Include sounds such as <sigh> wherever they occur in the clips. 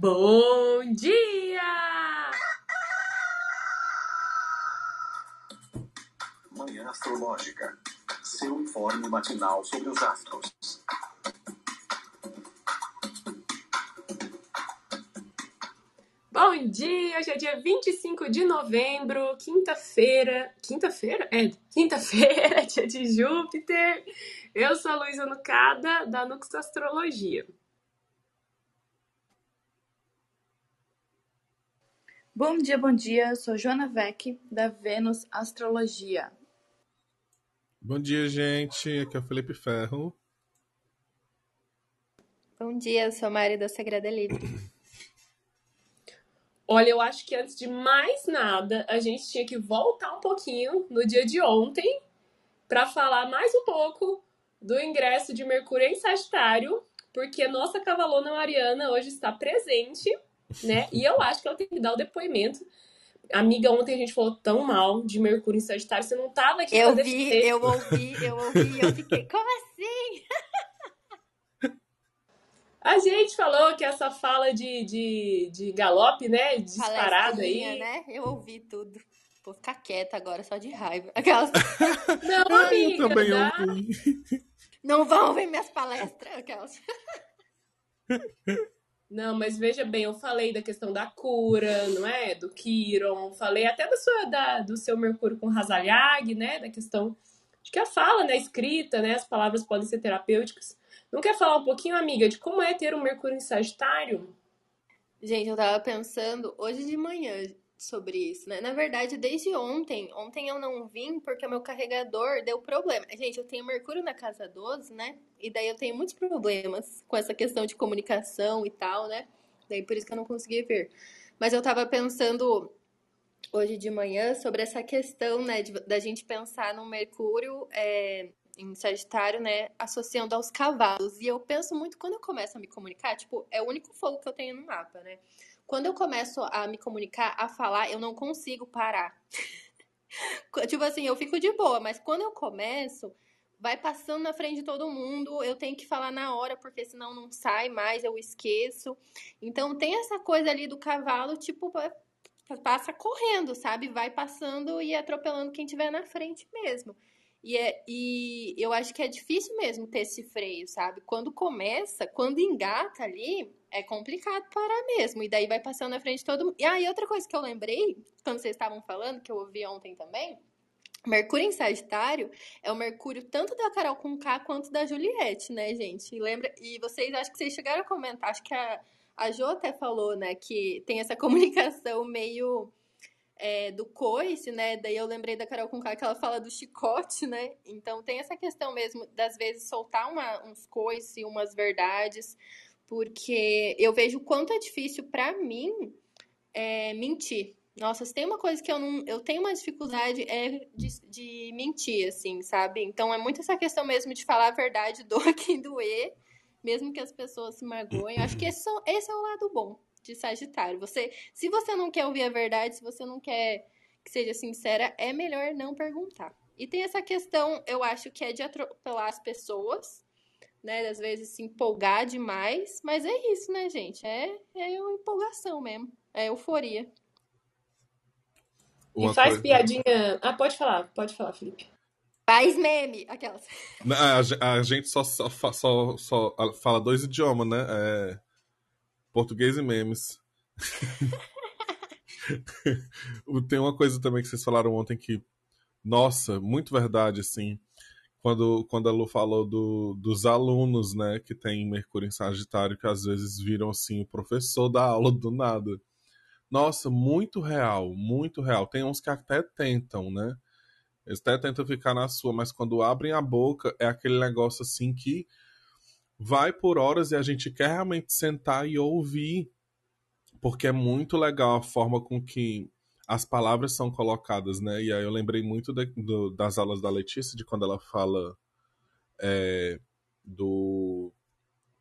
Bom dia! Manhã Astrológica. Seu informe matinal sobre os astros. Bom dia! Hoje é dia 25 de novembro, quinta-feira. Quinta-feira? É, quinta-feira, <laughs> dia de Júpiter. Eu sou a Luísa Nucada, da Nux Astrologia. Bom dia, bom dia. Sou Joana Vec, da Vênus Astrologia. Bom dia, gente. Aqui é o Felipe Ferro. Bom dia, eu sou Mari da Sagrada Livre. <clears throat> Olha, eu acho que antes de mais nada, a gente tinha que voltar um pouquinho no dia de ontem para falar mais um pouco do ingresso de Mercúrio em Sagitário, porque nossa cavalona Mariana hoje está presente né? E eu acho que ela tem que dar o depoimento. Amiga, ontem a gente falou tão mal de Mercúrio em Sagitário, você não tava aqui Eu vi, eu ouvi, eu ouvi, eu <laughs> fiquei, como assim? A gente falou que essa fala de, de, de galope, né? Disparada aí. né? Eu ouvi tudo. Vou ficar quieta agora, só de raiva. Aquelas... <laughs> Não, amiga. eu também dá... ouvi. Não vão ver minhas palestras, aquelas. <laughs> Não, mas veja bem, eu falei da questão da cura, não é? Do Quiron, falei até da sua, da, do seu Mercúrio com Razaliag, né? Da questão de que a fala, né? A escrita, né? As palavras podem ser terapêuticas. Não quer falar um pouquinho, amiga, de como é ter um Mercúrio em Sagitário? Gente, eu tava pensando hoje de manhã sobre isso, né? Na verdade, desde ontem, ontem eu não vim porque o meu carregador deu problema. Gente, eu tenho Mercúrio na casa 12, né? E daí eu tenho muitos problemas com essa questão de comunicação e tal, né? Daí por isso que eu não consegui vir. Mas eu tava pensando hoje de manhã sobre essa questão, né, de, da gente pensar no Mercúrio é, em Sagitário, né, associando aos cavalos. E eu penso muito quando eu começo a me comunicar, tipo, é o único fogo que eu tenho no mapa, né? Quando eu começo a me comunicar, a falar, eu não consigo parar. <laughs> tipo assim, eu fico de boa, mas quando eu começo, vai passando na frente de todo mundo, eu tenho que falar na hora, porque senão não sai mais, eu esqueço. Então tem essa coisa ali do cavalo, tipo, passa correndo, sabe? Vai passando e atropelando quem tiver na frente mesmo. E, é, e eu acho que é difícil mesmo ter esse freio, sabe? Quando começa, quando engata ali, é complicado parar mesmo. E daí vai passando na frente de todo mundo. E aí, outra coisa que eu lembrei, quando vocês estavam falando, que eu ouvi ontem também, Mercúrio em Sagitário é o Mercúrio tanto da Carol com K quanto da Juliette, né, gente? E lembra? E vocês, acho que vocês chegaram a comentar, acho que a, a Jo até falou, né, que tem essa <laughs> comunicação meio é, do coice, né? Daí eu lembrei da Carol com K que ela fala do chicote, né? Então tem essa questão mesmo das vezes soltar uma, uns coice, umas verdades, porque eu vejo o quanto é difícil para mim é, mentir. Nossa, se tem uma coisa que eu não. Eu tenho uma dificuldade é de, de mentir, assim, sabe? Então é muito essa questão mesmo de falar a verdade, <laughs> doa quem doer, mesmo que as pessoas se magoem. Acho que esse, esse é o lado bom de Sagitário. Você, se você não quer ouvir a verdade, se você não quer que seja sincera, é melhor não perguntar. E tem essa questão, eu acho que é de atropelar as pessoas, né? Às vezes se empolgar demais, mas é isso, né, gente? É, é uma empolgação mesmo, é euforia. Uma e faz coisa... piadinha. Ah, pode falar, pode falar, Felipe. Faz meme, aquelas. A, a gente só, só, só, só fala dois idiomas, né? É português e memes. <laughs> Tem uma coisa também que vocês falaram ontem que, nossa, muito verdade, assim. Quando, quando a Lu falou do, dos alunos, né, que tem Mercúrio em Sagitário, que às vezes viram, assim, o professor da aula do nada. Nossa, muito real, muito real. Tem uns que até tentam, né? Eles até tentam ficar na sua, mas quando abrem a boca, é aquele negócio assim que vai por horas e a gente quer realmente sentar e ouvir, porque é muito legal a forma com que as palavras são colocadas, né? E aí eu lembrei muito de, do, das aulas da Letícia, de quando ela fala é, do,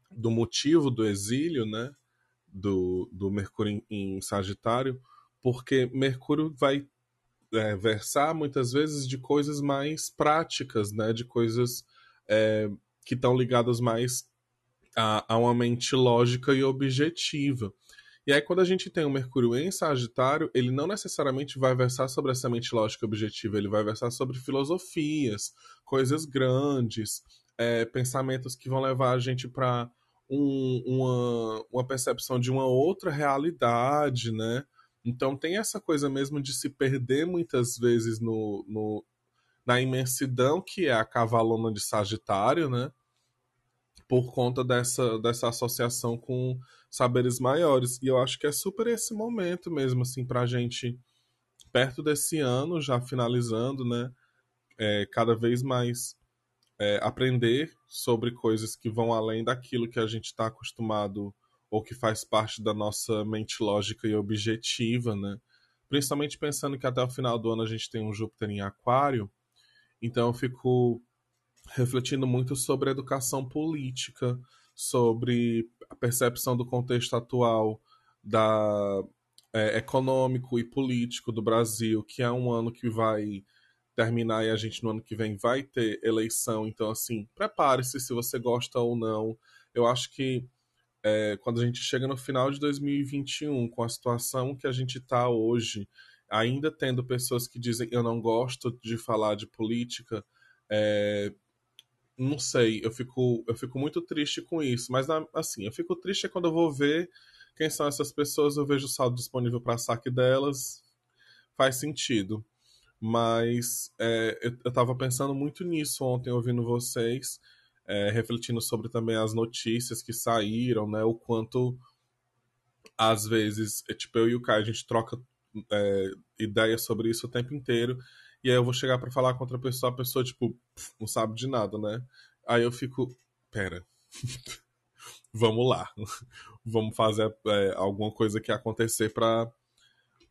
do motivo do exílio, né? Do, do Mercúrio em, em Sagitário, porque Mercúrio vai é, versar muitas vezes de coisas mais práticas, né? De coisas é, que estão ligadas mais a, a, uma mente lógica e objetiva. E aí, quando a gente tem o Mercúrio em Sagitário, ele não necessariamente vai versar sobre essa mente lógica objetiva, ele vai versar sobre filosofias, coisas grandes, é, pensamentos que vão levar a gente para um, uma, uma percepção de uma outra realidade, né? Então tem essa coisa mesmo de se perder muitas vezes no, no, na imensidão que é a cavalona de Sagitário, né? Por conta dessa, dessa associação com saberes maiores. E eu acho que é super esse momento mesmo, assim, pra gente, perto desse ano, já finalizando, né? É, cada vez mais é, aprender sobre coisas que vão além daquilo que a gente está acostumado ou que faz parte da nossa mente lógica e objetiva, né? Principalmente pensando que até o final do ano a gente tem um Júpiter em Aquário, então eu fico refletindo muito sobre a educação política, sobre a percepção do contexto atual da é, econômico e político do Brasil, que é um ano que vai terminar e a gente no ano que vem vai ter eleição. Então, assim, prepare-se se você gosta ou não. Eu acho que é, quando a gente chega no final de 2021, com a situação que a gente está hoje, ainda tendo pessoas que dizem eu não gosto de falar de política, é, não sei, eu fico, eu fico muito triste com isso. Mas, assim, eu fico triste quando eu vou ver quem são essas pessoas, eu vejo o saldo disponível para saque delas, faz sentido. Mas é, eu, estava pensando muito nisso ontem, ouvindo vocês, é, refletindo sobre também as notícias que saíram, né? O quanto, às vezes, é, tipo, eu e o Caio, a gente troca é, ideias sobre isso o tempo inteiro. E aí eu vou chegar para falar com outra pessoa, a pessoa, tipo, não sabe de nada, né? Aí eu fico, pera, <laughs> vamos lá, <laughs> vamos fazer é, alguma coisa que acontecer para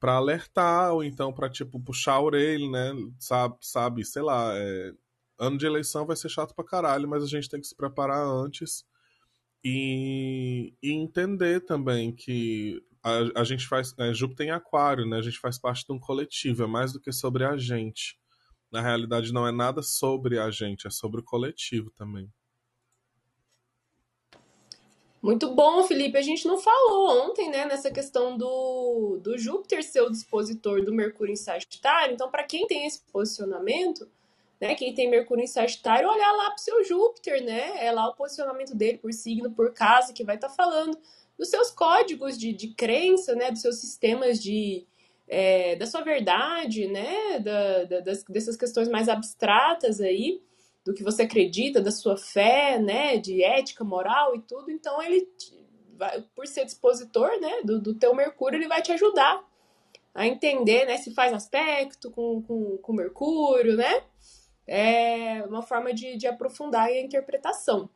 para alertar ou então para tipo puxar a orelha, né? Sabe, sabe, sei lá, é... ano de eleição vai ser chato pra caralho, mas a gente tem que se preparar antes e, e entender também que a, a gente faz, é, Júpiter em aquário, né? A gente faz parte de um coletivo, é mais do que sobre a gente. Na realidade não é nada sobre a gente, é sobre o coletivo também. Muito bom, Felipe. A gente não falou ontem, né, nessa questão do, do Júpiter ser o dispositor do Mercúrio em Sagitário. Então, para quem tem esse posicionamento, né, quem tem Mercúrio em Sagitário, olhar lá para o seu Júpiter, né? É lá o posicionamento dele por signo, por casa, que vai estar tá falando dos seus códigos de, de crença, né, dos seus sistemas de é, da sua verdade, né, da, da, das, dessas questões mais abstratas aí do que você acredita, da sua fé, né, de ética, moral e tudo. Então ele vai, por ser dispositor, né, do, do teu Mercúrio, ele vai te ajudar a entender, né, se faz aspecto com, com, com Mercúrio, né? É uma forma de, de aprofundar a interpretação.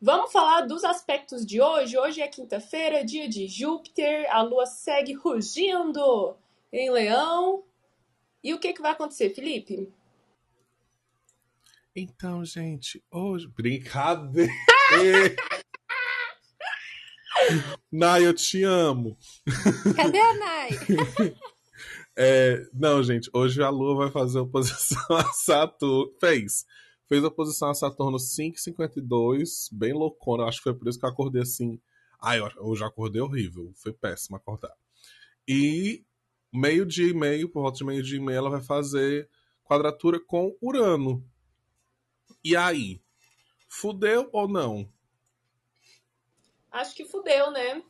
Vamos falar dos aspectos de hoje. Hoje é quinta-feira, dia de Júpiter, a lua segue rugindo em Leão. E o que, que vai acontecer, Felipe? Então, gente, hoje. Brincadeira! <laughs> Nai, eu te amo. Cadê a Nai? <laughs> é, não, gente, hoje a Lua vai fazer oposição a Saturno. Fez. Fez oposição a Saturno 5,52, bem loucona. Acho que foi por isso que eu acordei assim. Ai, eu já acordei horrível. Foi péssimo acordar. E meio-dia e meio, por volta de meio-dia e meio, ela vai fazer quadratura com Urano. E aí? Fudeu ou não? Acho que fudeu, né?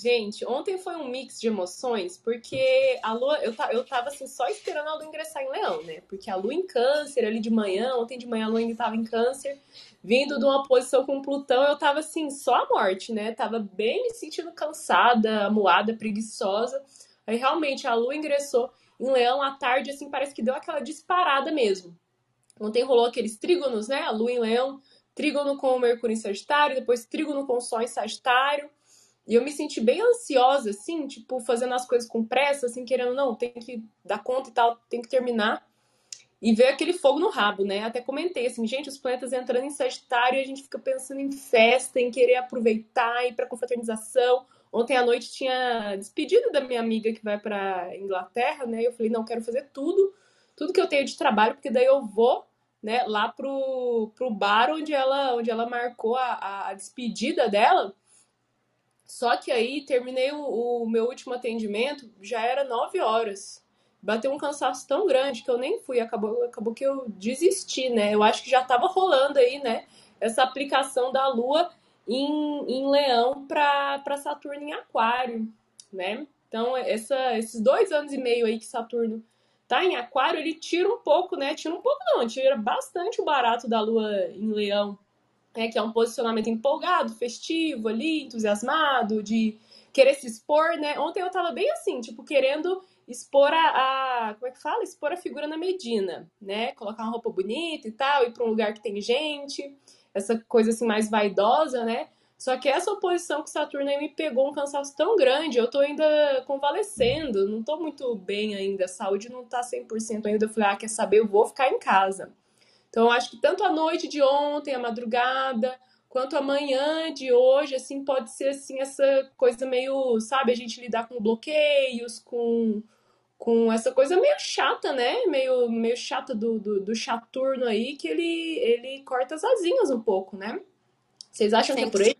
Gente, ontem foi um mix de emoções, porque a lua, eu, eu tava assim, só esperando a lua ingressar em leão, né? Porque a lua em câncer ali de manhã, ontem de manhã a lua ainda tava em câncer, vindo de uma posição com Plutão, eu tava assim, só a morte, né? Tava bem me sentindo cansada, amuada, preguiçosa. Aí realmente a lua ingressou em Leão à tarde, assim, parece que deu aquela disparada mesmo. Ontem rolou aqueles trígonos, né? A Lua em Leão, trígono com o Mercúrio em Sagitário, depois trígono com o Sol em Sagitário. E eu me senti bem ansiosa, assim, tipo, fazendo as coisas com pressa, assim, querendo, não, tem que dar conta e tal, tem que terminar. E ver aquele fogo no rabo, né? Até comentei assim, gente, os planetas entrando em Sagitário e a gente fica pensando em festa, em querer aproveitar, ir pra confraternização. Ontem à noite tinha despedido da minha amiga que vai para Inglaterra, né? Eu falei, não, quero fazer tudo, tudo que eu tenho de trabalho, porque daí eu vou, né, lá pro, pro bar onde ela, onde ela marcou a, a despedida dela. Só que aí terminei o, o meu último atendimento, já era 9 horas. Bateu um cansaço tão grande que eu nem fui, acabou, acabou que eu desisti, né? Eu acho que já tava rolando aí, né? Essa aplicação da Lua em, em Leão para Saturno em Aquário, né? Então, essa, esses dois anos e meio aí que Saturno tá em Aquário, ele tira um pouco, né? Tira um pouco, não, tira bastante o barato da Lua em Leão, né? Que é um posicionamento empolgado, festivo ali, entusiasmado, de querer se expor, né? Ontem eu tava bem assim, tipo, querendo expor a, a, como é que fala? Expor a figura na Medina, né? Colocar uma roupa bonita e tal, ir para um lugar que tem gente, essa coisa assim mais vaidosa, né? Só que essa oposição com Saturno aí me pegou um cansaço tão grande, eu tô ainda convalescendo, não tô muito bem ainda, a saúde não tá 100% ainda. Eu falei, ah, quer saber, eu vou ficar em casa. Então, eu acho que tanto a noite de ontem, a madrugada, quanto amanhã de hoje, assim, pode ser, assim, essa coisa meio, sabe, a gente lidar com bloqueios, com, com essa coisa meio chata, né? Meio, meio chata do, do, do Saturno aí, que ele, ele corta as asinhas um pouco, né? Vocês acham que é por aí?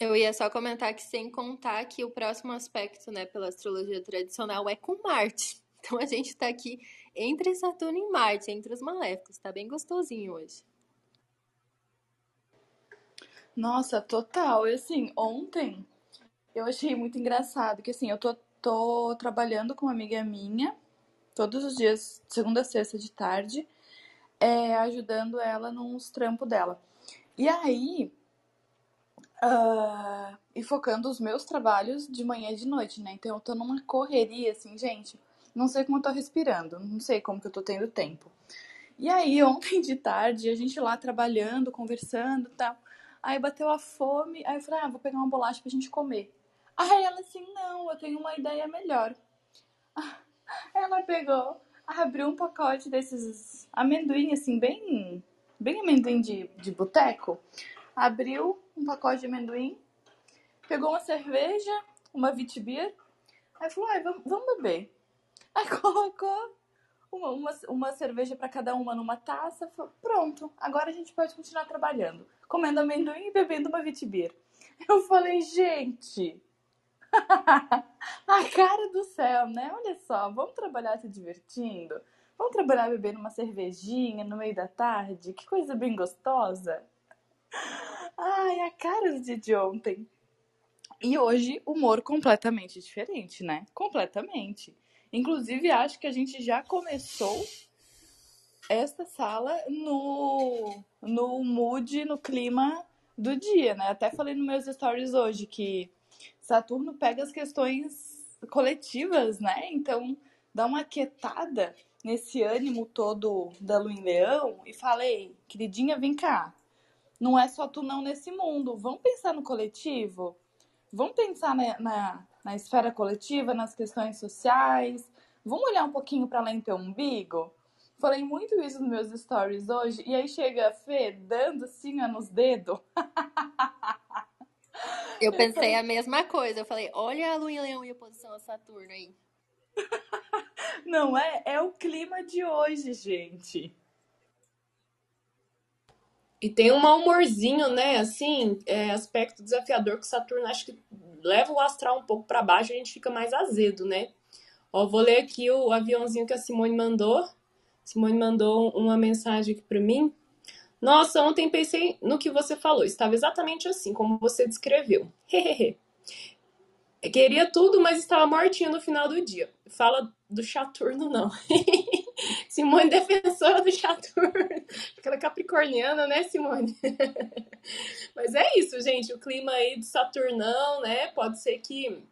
Eu ia só comentar que sem contar que o próximo aspecto, né, pela astrologia tradicional é com Marte. Então a gente tá aqui entre Saturno e Marte, entre os maléficos. Tá bem gostosinho hoje. Nossa, total. E assim, ontem eu achei muito engraçado que assim, eu tô, tô trabalhando com uma amiga minha todos os dias, segunda a sexta de tarde, é, ajudando ela nos trampos dela. E aí, Uh, e focando os meus trabalhos de manhã e de noite, né? Então eu tô numa correria, assim, gente. Não sei como eu tô respirando, não sei como que eu tô tendo tempo. E aí, <laughs> ontem de tarde, a gente lá trabalhando, conversando e tal. Aí bateu a fome, aí eu falei, ah, vou pegar uma bolacha pra gente comer. Aí ela assim, não, eu tenho uma ideia melhor. <laughs> Ela pegou, abriu um pacote desses amendoim, assim, bem, bem amendoim de, de boteco. Abriu, um pacote de amendoim, pegou uma cerveja, uma Vitibir, aí falou, vamos, vamos beber. Aí colocou uma, uma, uma cerveja para cada uma numa taça, falou, pronto, agora a gente pode continuar trabalhando, comendo amendoim e bebendo uma Vitibir. Eu falei, gente, <laughs> a cara do céu, né? Olha só, vamos trabalhar se divertindo? Vamos trabalhar bebendo uma cervejinha no meio da tarde? Que coisa bem gostosa. Ai, a cara do dia de ontem. E hoje, humor completamente diferente, né? Completamente. Inclusive, acho que a gente já começou esta sala no, no mood, no clima do dia, né? Até falei nos meus stories hoje que Saturno pega as questões coletivas, né? Então, dá uma quietada nesse ânimo todo da Lua em Leão e falei, queridinha, vem cá não é só tu não nesse mundo. Vamos pensar no coletivo? Vamos pensar na, na, na esfera coletiva, nas questões sociais? Vamos olhar um pouquinho para além do teu umbigo? Falei muito isso nos meus stories hoje, e aí chega a Fê dando assim nos dedos. <laughs> Eu pensei a mesma coisa. Eu falei, olha a Lua em Leão e a posição a Saturno aí. <laughs> Não é? É o clima de hoje, gente. E tem um mau humorzinho, né? Assim, é, aspecto desafiador que Saturno acho que leva o astral um pouco para baixo, a gente fica mais azedo, né? Ó, vou ler aqui o aviãozinho que a Simone mandou. Simone mandou uma mensagem aqui para mim. Nossa, ontem pensei no que você falou. Estava exatamente assim, como você descreveu. <laughs> Queria tudo, mas estava mortinho no final do dia. Fala do Saturno, não. <laughs> Simone, defensora do Saturno. <laughs> Aquela capricorniana, né, Simone? <laughs> mas é isso, gente. O clima aí do Saturnão, né? Pode ser que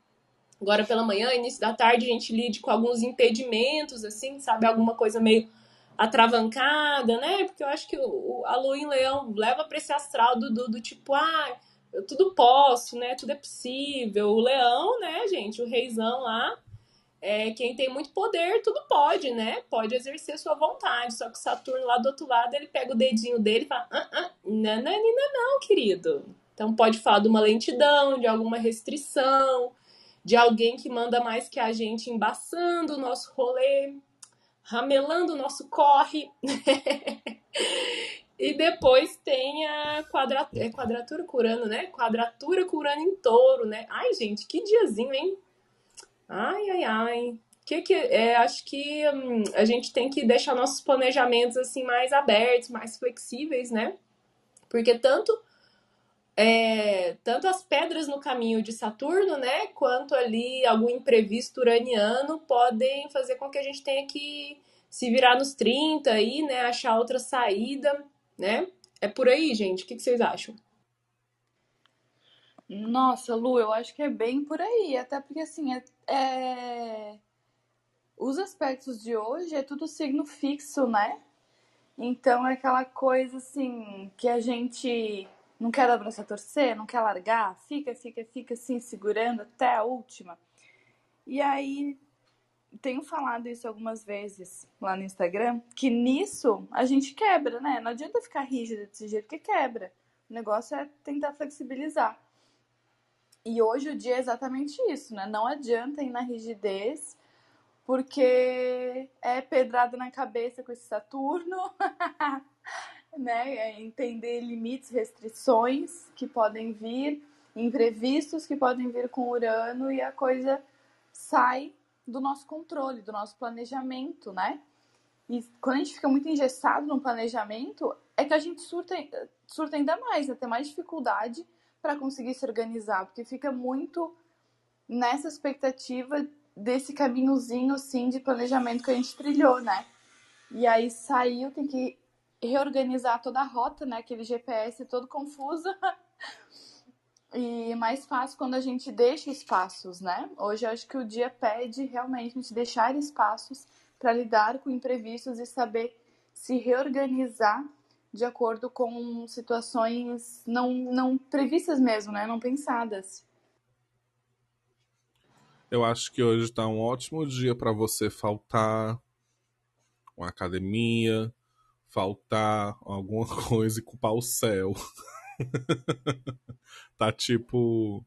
agora pela manhã, início da tarde, a gente lide com alguns impedimentos, assim, sabe? Alguma coisa meio atravancada, né? Porque eu acho que o, a lua em leão leva para esse astral do, do, do tipo, ah eu tudo posso, né? Tudo é possível. O leão, né, gente? O reizão lá, é, quem tem muito poder, tudo pode, né? Pode exercer sua vontade. Só que Saturno lá do outro lado, ele pega o dedinho dele e fala: ah, ah, não, não, não, não, querido. Então pode falar de uma lentidão, de alguma restrição, de alguém que manda mais que a gente embaçando o nosso rolê, ramelando o nosso corre. <laughs> E depois tem a quadra... é quadratura curando, né? Quadratura curando em touro, né? Ai, gente, que diazinho, hein? Ai, ai, ai. Que que é, acho que hum, a gente tem que deixar nossos planejamentos assim mais abertos, mais flexíveis, né? Porque tanto é, tanto as pedras no caminho de Saturno, né, quanto ali algum imprevisto uraniano podem fazer com que a gente tenha que se virar nos 30 aí, né, achar outra saída, né? É por aí, gente. O que, que vocês acham? Nossa, Lu, eu acho que é bem por aí. Até porque, assim, é, é... os aspectos de hoje é tudo signo fixo, né? Então é aquela coisa, assim, que a gente não quer dar braço a torcer, não quer largar, fica, fica, fica assim, segurando até a última. E aí, tenho falado isso algumas vezes lá no Instagram, que nisso a gente quebra, né? Não adianta ficar rígida desse jeito que quebra. O negócio é tentar flexibilizar. E hoje o dia é exatamente isso, né? Não adianta ir na rigidez, porque é pedrada na cabeça com esse Saturno. <laughs> né? É entender limites, restrições que podem vir, imprevistos que podem vir com Urano e a coisa sai do nosso controle, do nosso planejamento, né? E quando a gente fica muito engessado no planejamento, é que a gente surta, surta ainda mais, né? mais dificuldade para conseguir se organizar, porque fica muito nessa expectativa desse caminhozinho assim de planejamento que a gente trilhou, né? E aí saiu, tem que reorganizar toda a rota, né? Aquele GPS todo confuso. <laughs> e mais fácil quando a gente deixa espaços, né? Hoje eu acho que o dia pede realmente a gente deixar espaços para lidar com imprevistos e saber se reorganizar de acordo com situações não, não previstas mesmo, né? Não pensadas. Eu acho que hoje está um ótimo dia para você faltar uma academia, faltar alguma <laughs> coisa e culpar o céu. <laughs> tá tipo.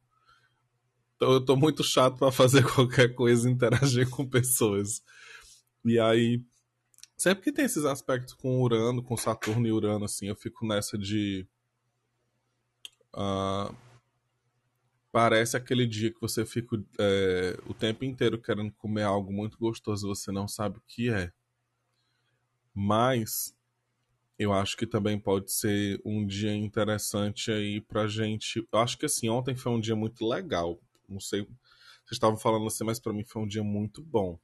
Eu tô muito chato para fazer <laughs> qualquer coisa interagir com pessoas. E aí, sempre que tem esses aspectos com Urano, com Saturno e Urano, assim, eu fico nessa de. Uh, parece aquele dia que você fica é, o tempo inteiro querendo comer algo muito gostoso e você não sabe o que é. Mas eu acho que também pode ser um dia interessante aí pra gente. Eu acho que assim, ontem foi um dia muito legal. Não sei, vocês estavam falando assim, mas para mim foi um dia muito bom.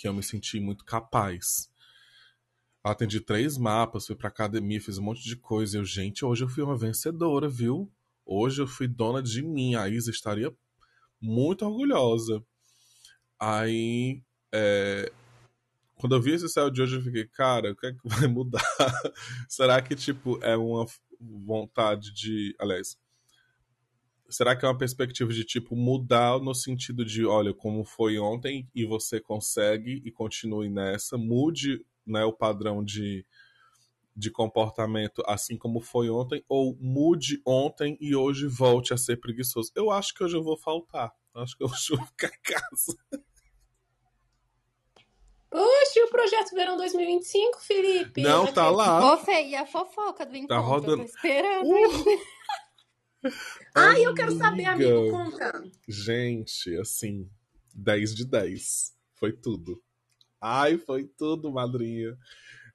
Que eu me senti muito capaz. Atendi três mapas, fui pra academia, fiz um monte de coisa. Eu, gente, hoje eu fui uma vencedora, viu? Hoje eu fui dona de mim. A Isa estaria muito orgulhosa. Aí, é, quando eu vi esse céu de hoje, eu fiquei, cara, o que é que <laughs> vai mudar? será que, tipo, é uma vontade de. Aliás, será que é uma perspectiva de, tipo, mudar no sentido de, olha, como foi ontem e você consegue e continue nessa, mude né, o padrão de, de comportamento assim como foi ontem, ou mude ontem e hoje volte a ser preguiçoso. Eu acho que hoje eu vou faltar. Acho que hoje eu <laughs> vou ficar em casa. Oxe, o projeto Verão 2025, Felipe. Não, tá lá. Ô, Fê, e a fofoca do encontro? Tá rodando. Tô esperando. Uh. <laughs> Ai, eu quero saber, amigo, conta. Gente, assim, 10 de 10. Foi tudo. Ai, foi tudo, madrinha.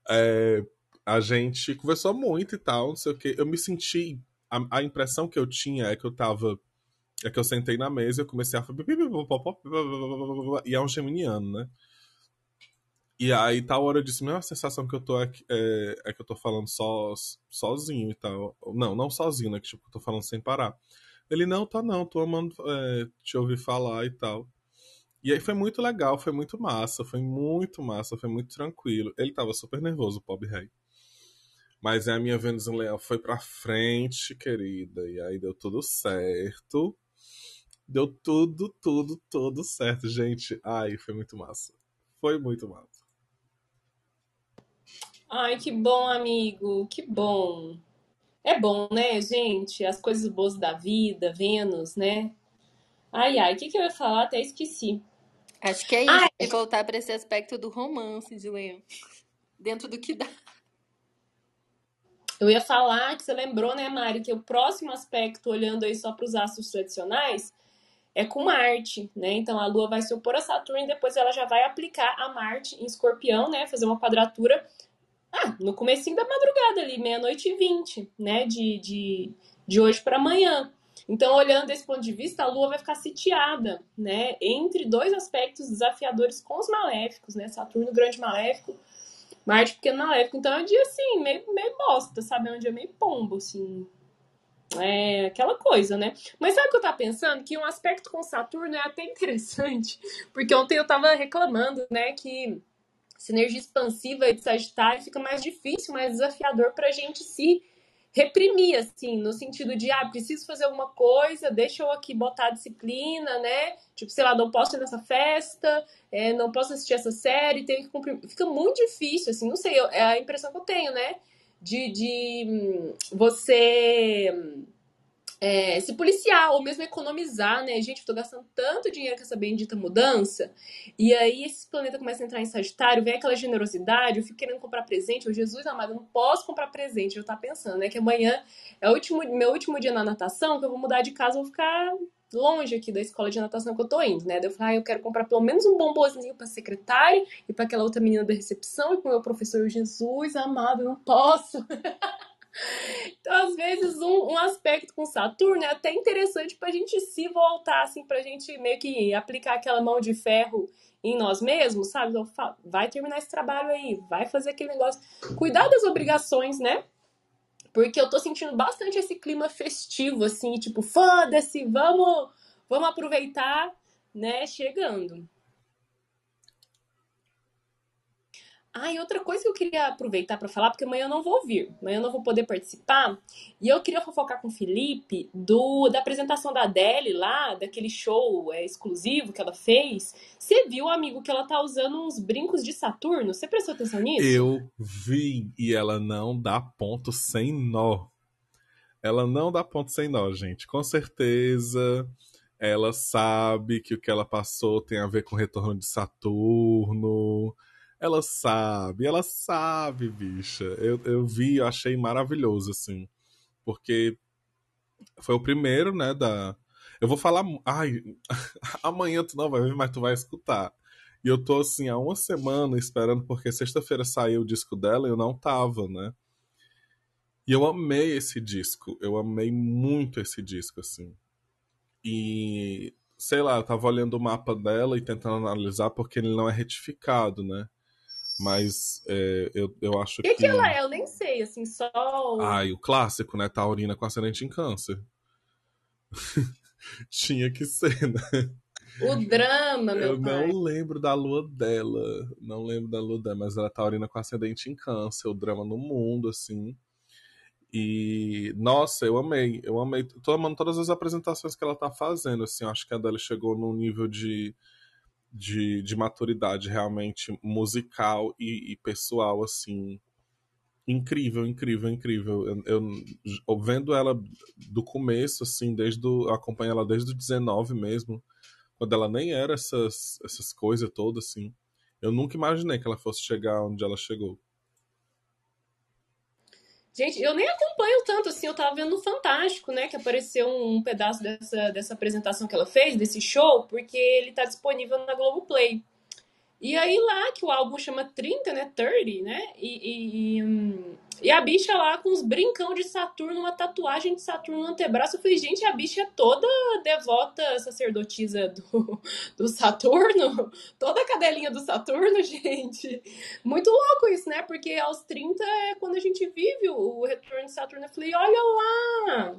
É, a gente conversou muito e tal, não sei o que. Eu me senti. A, a, impressão que eu tinha é que eu tava. É que eu sentei na mesa e eu comecei a falar. E é um geminiano, né? E aí, tal hora eu disse, a sensação que eu tô é, é, é, que eu tô falando só, sozinho e tal. Não, não sozinho, né? Que tipo, eu tô falando sem parar. Ele, não, tá não, tô amando é, te ouvir falar e tal. E aí foi muito legal, foi muito massa, foi muito massa, foi muito tranquilo. Ele tava super nervoso, o pobre rei. Mas a minha Vênus em Leão foi pra frente, querida. E aí deu tudo certo. Deu tudo, tudo, tudo certo, gente. Ai, foi muito massa. Foi muito massa. Ai, que bom, amigo, que bom. É bom, né, gente? As coisas boas da vida, Vênus, né? Ai, ai, o que, que eu ia falar? Até esqueci. Acho que é isso. Ai. E voltar para esse aspecto do romance de Leão. Dentro do que dá. Eu ia falar que você lembrou, né, Mari, que o próximo aspecto, olhando aí só para os astros tradicionais, é com Marte, né? Então a Lua vai se opor a Saturno e depois ela já vai aplicar a Marte em Escorpião, né? Fazer uma quadratura ah, no comecinho da madrugada ali, meia-noite e vinte, né? De, de, de hoje para amanhã. Então, olhando desse ponto de vista, a Lua vai ficar sitiada, né? Entre dois aspectos desafiadores com os maléficos, né? Saturno grande maléfico, Marte pequeno maléfico. Então é um dia assim, meio, meio bosta, sabe? É um dia meio pombo, assim. É aquela coisa, né? Mas sabe o que eu tava pensando? Que um aspecto com Saturno é até interessante, <laughs> porque ontem eu tava reclamando, né, que sinergia expansiva de Sagitário fica mais difícil, mais desafiador pra gente se reprimir, assim, no sentido de, ah, preciso fazer alguma coisa, deixa eu aqui botar a disciplina, né? Tipo, sei lá, não posso ir nessa festa, é, não posso assistir essa série, tenho que cumprir. Fica muito difícil, assim, não sei, é a impressão que eu tenho, né? De, de hum, você é, se policiar ou mesmo economizar, né? Gente, eu tô gastando tanto dinheiro com essa bendita mudança. E aí esse planeta começa a entrar em Sagitário, vem aquela generosidade, eu fico querendo comprar presente. Eu, Jesus amado, eu não posso comprar presente. Eu tá pensando, né? Que amanhã é o último, meu último dia na natação, que eu vou mudar de casa, eu vou ficar longe aqui da escola de natação que eu tô indo, né? Daí eu falei, ah, eu quero comprar pelo menos um bombonzinho pra secretária e para aquela outra menina da recepção e pro meu professor Jesus amado, eu não posso. <laughs> Então, às vezes, um, um aspecto com Saturno é até interessante para a gente se voltar, assim, para a gente meio que aplicar aquela mão de ferro em nós mesmos, sabe? Então, vai terminar esse trabalho aí, vai fazer aquele negócio. Cuidar das obrigações, né? Porque eu tô sentindo bastante esse clima festivo, assim, tipo, foda-se, vamos, vamos aproveitar, né? Chegando. Ah, e outra coisa que eu queria aproveitar para falar, porque amanhã eu não vou vir, amanhã eu não vou poder participar, e eu queria fofocar com o Felipe do, da apresentação da Adele lá, daquele show é, exclusivo que ela fez. Você viu, amigo, que ela tá usando uns brincos de Saturno? Você prestou atenção nisso? Eu vi, e ela não dá ponto sem nó. Ela não dá ponto sem nó, gente. Com certeza ela sabe que o que ela passou tem a ver com o retorno de Saturno ela sabe, ela sabe, bicha. Eu, eu vi, eu achei maravilhoso, assim. Porque foi o primeiro, né, da... Eu vou falar... Ai, <laughs> amanhã tu não vai ver, mas tu vai escutar. E eu tô, assim, há uma semana esperando, porque sexta-feira saiu o disco dela e eu não tava, né? E eu amei esse disco. Eu amei muito esse disco, assim. E, sei lá, eu tava olhando o mapa dela e tentando analisar porque ele não é retificado, né? Mas é, eu, eu acho que. O que ela é? Eu nem sei, assim, só. Ai, o clássico, né? Taurina com ascendente em câncer. <laughs> Tinha que ser, né? O drama, meu Eu pai. não lembro da lua dela. Não lembro da lua dela, mas ela é taurina com ascendente em câncer, o drama no mundo, assim. E, nossa, eu amei, eu amei. Tô amando todas as apresentações que ela tá fazendo, assim. Eu acho que a dela chegou num nível de de, de maturidade realmente musical e, e pessoal, assim, incrível, incrível, incrível. Eu, eu, vendo ela do começo, assim, desde o, eu acompanho ela desde o 19 mesmo, quando ela nem era essas, essas coisas todas, assim. Eu nunca imaginei que ela fosse chegar onde ela chegou. Gente, eu nem acompanho tanto assim, eu tava vendo no Fantástico, né, que apareceu um pedaço dessa, dessa apresentação que ela fez, desse show, porque ele tá disponível na Globoplay. E aí lá que o álbum chama 30, né, 30, né, e, e, e, e a bicha lá com os brincão de Saturno, uma tatuagem de Saturno no antebraço. Eu falei, gente, a bicha é toda devota sacerdotisa do, do Saturno. Toda cadelinha do Saturno, <laughs> gente. Muito louco isso, né? Porque aos 30 é quando a gente vive o retorno de Saturno. Eu falei, olha lá!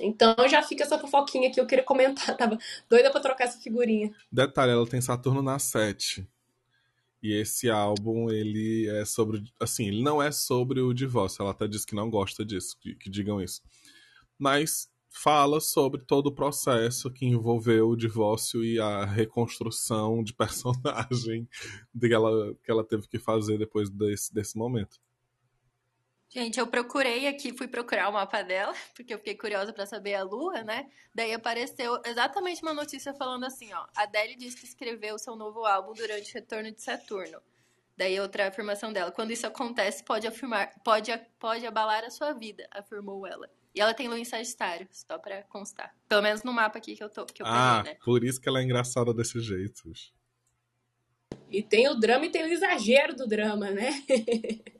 Então já fica essa fofoquinha que eu queria comentar. <laughs> Tava doida pra trocar essa figurinha. Detalhe, ela tem Saturno na 7. E esse álbum, ele é sobre. Assim, ele não é sobre o divórcio. Ela até diz que não gosta disso, que, que digam isso. Mas fala sobre todo o processo que envolveu o divórcio e a reconstrução de <laughs> personagem que ela, que ela teve que fazer depois desse, desse momento. Gente, eu procurei aqui, fui procurar o mapa dela, <laughs> porque eu fiquei curiosa para saber a lua, né? Daí apareceu exatamente uma notícia falando assim, ó. Adele diz que escreveu seu novo álbum durante o retorno de Saturno. Daí outra afirmação dela, quando isso acontece, pode afirmar, pode, pode abalar a sua vida, afirmou ela. E ela tem lua em Sagitário, só pra constar. Pelo menos no mapa aqui que eu, tô, que eu ah, peguei, né? por isso que ela é engraçada desse jeito. E tem o drama e tem o exagero do drama, né? <laughs>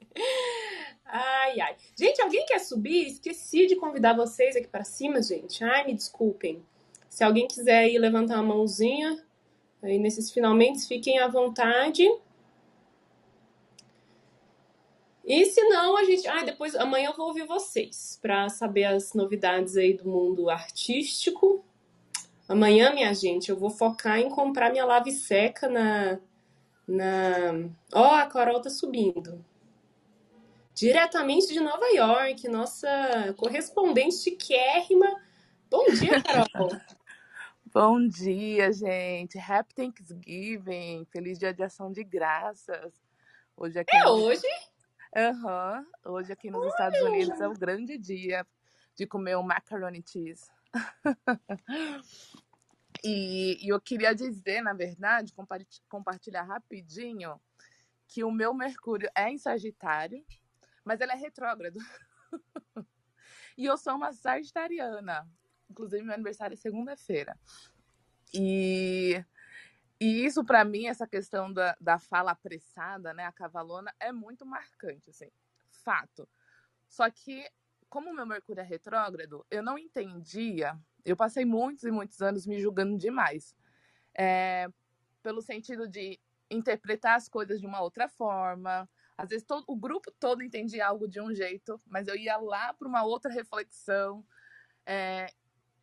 ai, ai. Gente, alguém quer subir? Esqueci de convidar vocês aqui para cima, gente. Ai, me desculpem. Se alguém quiser aí levantar a mãozinha, aí nesses finalmente fiquem à vontade. E se não, a gente. Ah, depois amanhã eu vou ouvir vocês para saber as novidades aí do mundo artístico. Amanhã, minha gente, eu vou focar em comprar minha lave seca na na. Ó, oh, a Carol tá subindo. Diretamente de Nova York, nossa correspondente chiquérrima. Bom dia, Carol. <laughs> Bom dia, gente. Happy Thanksgiving. Feliz Dia de Ação de Graças. Hoje aqui é nos... hoje? Aham. Uhum. Hoje aqui nos Estados Unidos é o grande dia de comer um macaroni cheese. <laughs> E, e eu queria dizer, na verdade, compartilhar rapidinho, que o meu Mercúrio é em Sagitário, mas ele é retrógrado. <laughs> e eu sou uma sagitariana. Inclusive, meu aniversário é segunda-feira. E, e isso, para mim, essa questão da, da fala apressada, né, a cavalona, é muito marcante, assim, fato. Só que, como meu Mercúrio é retrógrado, eu não entendia eu passei muitos e muitos anos me julgando demais. É, pelo sentido de interpretar as coisas de uma outra forma. Às vezes todo, o grupo todo entendia algo de um jeito, mas eu ia lá para uma outra reflexão. É,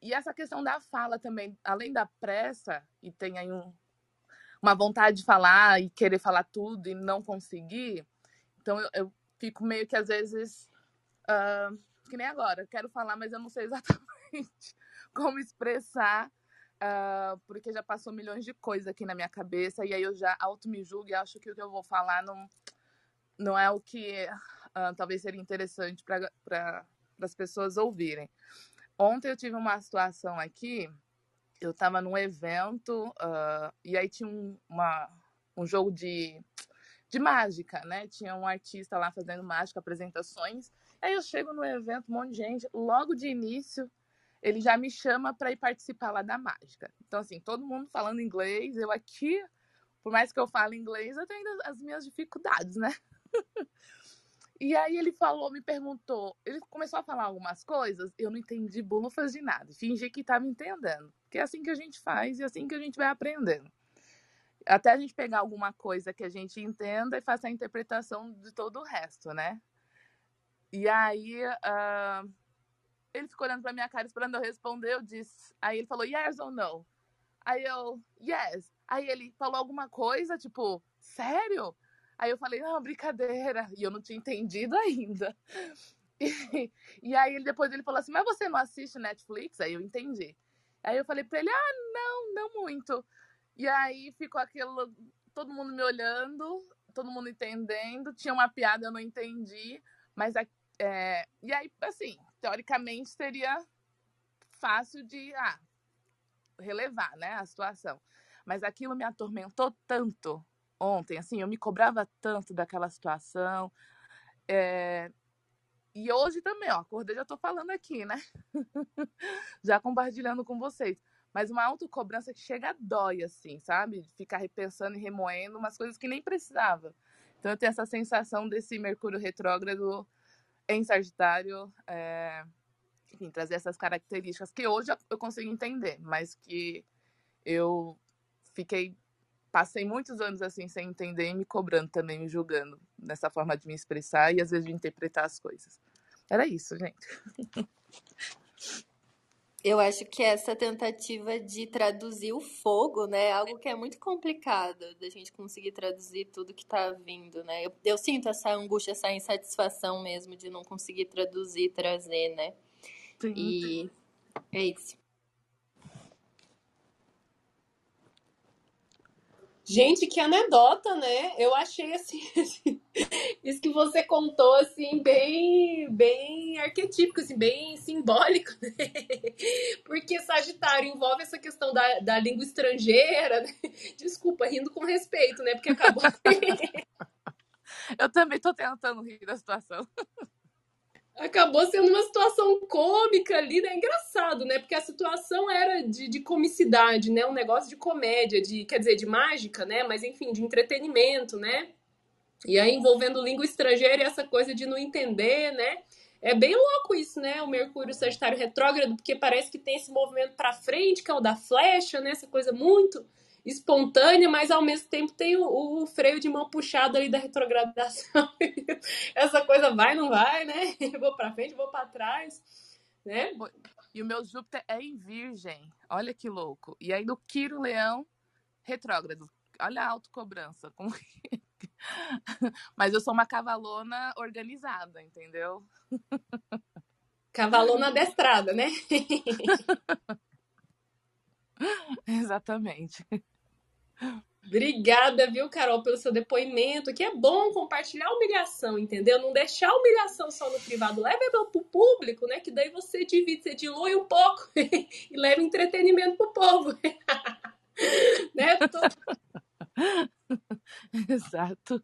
e essa questão da fala também, além da pressa, e tem aí um, uma vontade de falar e querer falar tudo e não conseguir, então eu, eu fico meio que às vezes. Uh, que nem agora, quero falar, mas eu não sei <laughs> exatamente como expressar, uh, porque já passou milhões de coisas aqui na minha cabeça, e aí eu já auto me julgo e acho que o que eu vou falar não, não é o que uh, talvez seria interessante para pra, as pessoas ouvirem. Ontem eu tive uma situação aqui, eu estava num evento, uh, e aí tinha um, uma, um jogo de, de mágica, né? Tinha um artista lá fazendo mágica, apresentações. Aí eu chego no evento, um monte de gente, logo de início ele já me chama para ir participar lá da mágica. Então, assim, todo mundo falando inglês, eu aqui, por mais que eu fale inglês, eu tenho as minhas dificuldades, né? E aí ele falou, me perguntou, ele começou a falar algumas coisas, eu não entendi bulufas de nada, fingi que estava entendendo. Que é assim que a gente faz e é assim que a gente vai aprendendo. Até a gente pegar alguma coisa que a gente entenda e faça a interpretação de todo o resto, né? E aí, uh, ele ficou olhando pra minha cara esperando eu responder. Eu disse. Aí ele falou, yes ou no? Aí eu, yes. Aí ele falou alguma coisa, tipo, sério? Aí eu falei, não, brincadeira. E eu não tinha entendido ainda. <laughs> E, e aí ele, depois ele falou assim, mas você não assiste Netflix? Aí eu entendi. Aí eu falei pra ele, ah, não, não muito. E aí ficou aquilo, todo mundo me olhando, todo mundo entendendo. Tinha uma piada, eu não entendi. Mas, é, e aí, assim, teoricamente seria fácil de ah, relevar né, a situação. Mas aquilo me atormentou tanto ontem, assim, eu me cobrava tanto daquela situação. É... E hoje também, ó, acordei, já tô falando aqui, né? <laughs> já compartilhando com vocês. Mas uma autocobrança que chega a dói, assim, sabe? Ficar repensando e remoendo umas coisas que nem precisava. Então eu tenho essa sensação desse Mercúrio retrógrado em Sagitário, é, enfim, trazer essas características que hoje eu consigo entender, mas que eu fiquei, passei muitos anos assim sem entender e me cobrando também, me julgando nessa forma de me expressar e às vezes de interpretar as coisas. Era isso, gente. Eu acho que essa tentativa de traduzir o fogo, né, é algo que é muito complicado da gente conseguir traduzir tudo que tá vindo, né? Eu, eu, sinto essa angústia, essa insatisfação mesmo de não conseguir traduzir, trazer, né? Sim. E é isso. Gente, que anedota, né? Eu achei assim, <laughs> isso que você contou assim bem, bem arquetípico, assim, bem simbólico, né? Porque Sagitário envolve essa questão da, da língua estrangeira, né? Desculpa, rindo com respeito, né? Porque acabou <laughs> Eu também tô tentando rir da situação. Acabou sendo uma situação cômica ali, né? Engraçado, né? Porque a situação era de, de comicidade, né? Um negócio de comédia, de, quer dizer, de mágica, né? Mas enfim, de entretenimento, né? E aí envolvendo língua estrangeira e essa coisa de não entender, né? É bem louco isso, né? O Mercúrio Sagitário retrógrado, porque parece que tem esse movimento para frente, que é o da flecha, né? Essa coisa muito espontânea, mas ao mesmo tempo tem o, o freio de mão puxado ali da retrogradação. <laughs> Essa coisa vai, não vai, né? Eu <laughs> vou para frente, vou para trás, né? E o meu Júpiter é em Virgem. Olha que louco. E aí no Quiro Leão retrógrado. Olha a autocobrança. Como... <laughs> Mas eu sou uma cavalona organizada, entendeu? Cavalona adestrada, né? Exatamente. Obrigada, viu, Carol, pelo seu depoimento. Que é bom compartilhar a humilhação, entendeu? Não deixar a humilhação só no privado. Leva ela pro público, né? Que daí você divide, você dilui um pouco <laughs> e leva entretenimento pro povo. <laughs> né? Tô... <laughs> Exato.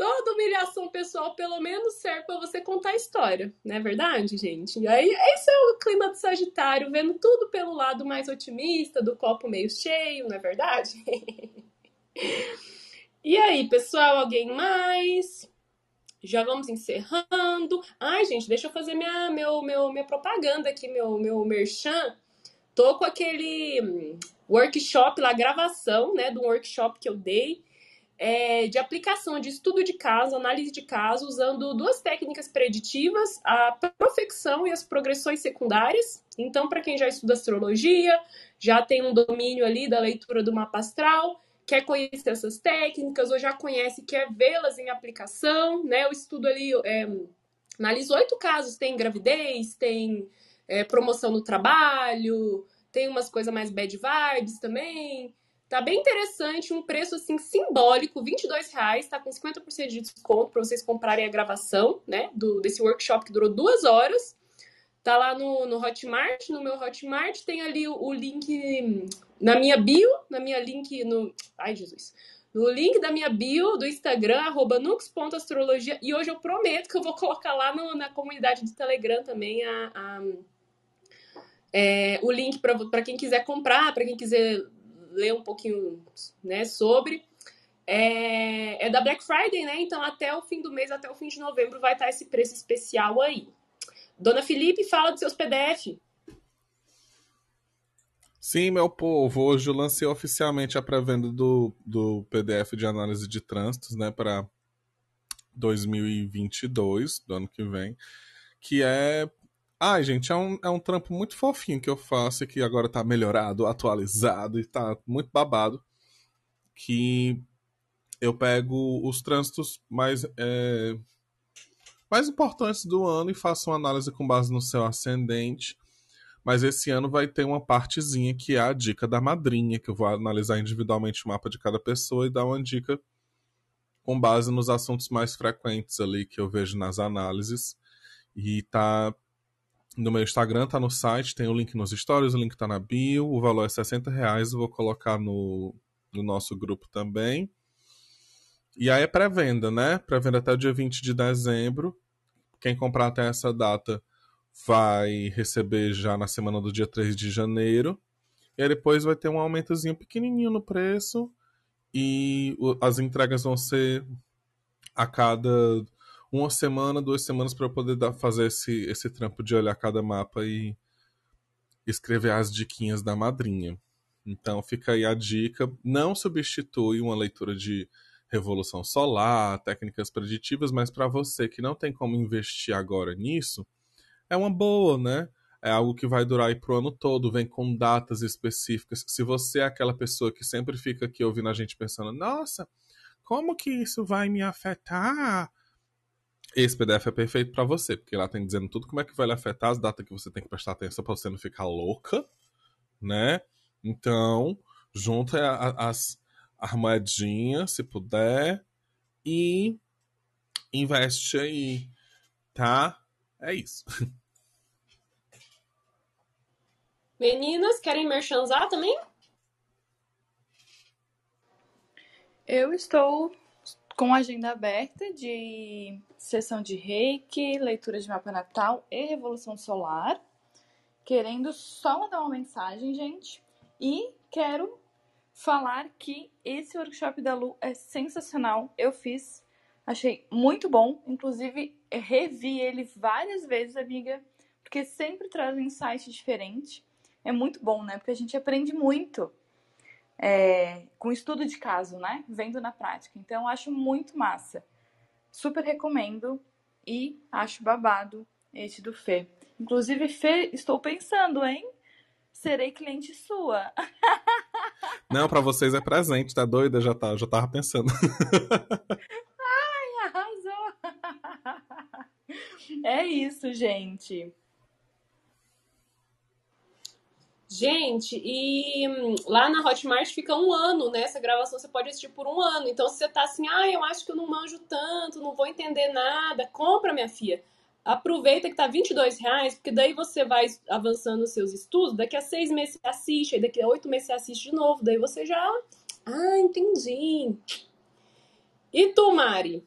Toda humilhação pessoal, pelo menos, serve para você contar a história, não é verdade, gente? E aí, esse é o clima do Sagitário, vendo tudo pelo lado mais otimista, do copo meio cheio, não é verdade? <laughs> e aí, pessoal, alguém mais? Já vamos encerrando. Ai, gente, deixa eu fazer minha, meu, meu, minha propaganda aqui, meu, meu merchan. Tô com aquele hum, workshop lá, gravação, né, do workshop que eu dei é, de aplicação de estudo de caso, análise de caso, usando duas técnicas preditivas, a profecção e as progressões secundárias. Então, para quem já estuda astrologia, já tem um domínio ali da leitura do mapa astral, quer conhecer essas técnicas ou já conhece, quer vê-las em aplicação, né? O estudo ali é, analisa oito casos, tem gravidez, tem é, promoção no trabalho, tem umas coisas mais bad vibes também, Tá bem interessante, um preço assim simbólico, 22 reais, tá com 50% de desconto para vocês comprarem a gravação, né, do, desse workshop que durou duas horas. Tá lá no, no Hotmart, no meu Hotmart, tem ali o, o link na minha bio, na minha link no... Ai, Jesus! No link da minha bio do Instagram, arroba nux.astrologia, e hoje eu prometo que eu vou colocar lá no, na comunidade do Telegram também a, a é, o link para quem quiser comprar, para quem quiser ler um pouquinho né, sobre. É, é, da Black Friday, né? Então até o fim do mês, até o fim de novembro, vai estar esse preço especial aí. Dona Felipe, fala dos seus PDF. Sim, meu povo, hoje eu lancei oficialmente a pré-venda do, do PDF de análise de trânsitos, né, para 2022, do ano que vem, que é Ai, gente, é um, é um trampo muito fofinho que eu faço que agora tá melhorado, atualizado e tá muito babado. Que eu pego os trânsitos mais, é, mais importantes do ano e faço uma análise com base no seu ascendente. Mas esse ano vai ter uma partezinha que é a dica da madrinha, que eu vou analisar individualmente o mapa de cada pessoa e dar uma dica com base nos assuntos mais frequentes ali que eu vejo nas análises. E tá no meu Instagram, tá no site, tem o link nos stories, o link tá na bio, o valor é 60 reais, vou colocar no, no nosso grupo também. E aí é pré-venda, né? Pré-venda até o dia 20 de dezembro. Quem comprar até essa data vai receber já na semana do dia 3 de janeiro. E aí depois vai ter um aumentozinho pequenininho no preço. E as entregas vão ser a cada uma semana, duas semanas para eu poder dar, fazer esse, esse trampo de olhar cada mapa e escrever as diquinhas da madrinha. Então fica aí a dica. Não substitui uma leitura de revolução solar, técnicas preditivas, mas para você que não tem como investir agora nisso, é uma boa, né? É algo que vai durar aí pro ano todo, vem com datas específicas. Se você é aquela pessoa que sempre fica aqui ouvindo a gente pensando, nossa, como que isso vai me afetar? Esse PDF é perfeito para você, porque lá tem dizendo tudo como é que vai lhe afetar, as datas que você tem que prestar atenção para você não ficar louca, né? Então, junta as armadinhas, se puder, e investe aí, tá? É isso. <laughs> Meninas, querem merchanzar também? Eu estou com agenda aberta de sessão de reiki, leitura de mapa natal e revolução solar. Querendo só mandar uma mensagem, gente. E quero falar que esse workshop da Lu é sensacional. Eu fiz, achei muito bom. Inclusive, revi ele várias vezes, amiga, porque sempre traz um insight diferente. É muito bom, né? Porque a gente aprende muito é, com estudo de caso, né? Vendo na prática. Então, acho muito massa. Super recomendo e acho babado esse do Fê. Inclusive, Fê, estou pensando, hein? Serei cliente sua. <laughs> Não, para vocês é presente, tá doida? Já, tá, já tava pensando. Ai, arrasou! <laughs> É isso, gente. Gente, e hum, lá na Hotmart fica um ano, né? Essa gravação você pode assistir por um ano. Então, se você tá assim, ah, eu acho que eu não manjo tanto, não vou entender nada, compra, minha filha. Aproveita que tá 22 reais, porque daí você vai avançando os seus estudos, daqui a seis meses você assiste, aí daqui a oito meses você assiste de novo, daí você já. Ah, entendi. E tu, Mari?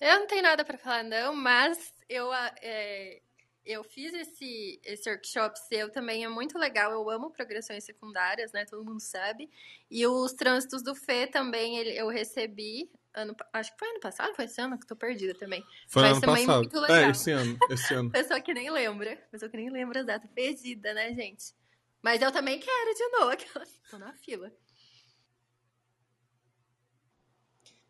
Eu não tenho nada para falar, não, mas eu, é, eu fiz esse, esse workshop seu também, é muito legal. Eu amo progressões secundárias, né? Todo mundo sabe. E os trânsitos do Fê também ele, eu recebi. Ano, acho que foi ano passado, foi esse ano que tô perdida também. Foi Mas ano também passado. muito legal. É, esse ano, esse ano. <laughs> Pessoa que nem lembra. Pessoa que nem lembra as datas. Perdida, né, gente? Mas eu também quero de novo. <laughs> Aquelas... Tô na fila.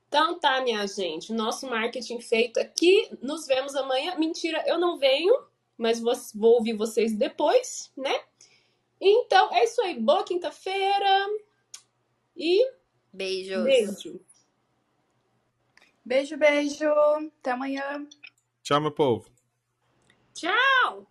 Então tá, minha gente. Nosso marketing feito aqui. Nos vemos amanhã. Mentira, eu não venho, mas vou, vou ouvir vocês depois, né? Então é isso aí. Boa quinta-feira. E Beijos. beijo. Beijo, beijo. Até amanhã. Tchau, meu povo. Tchau!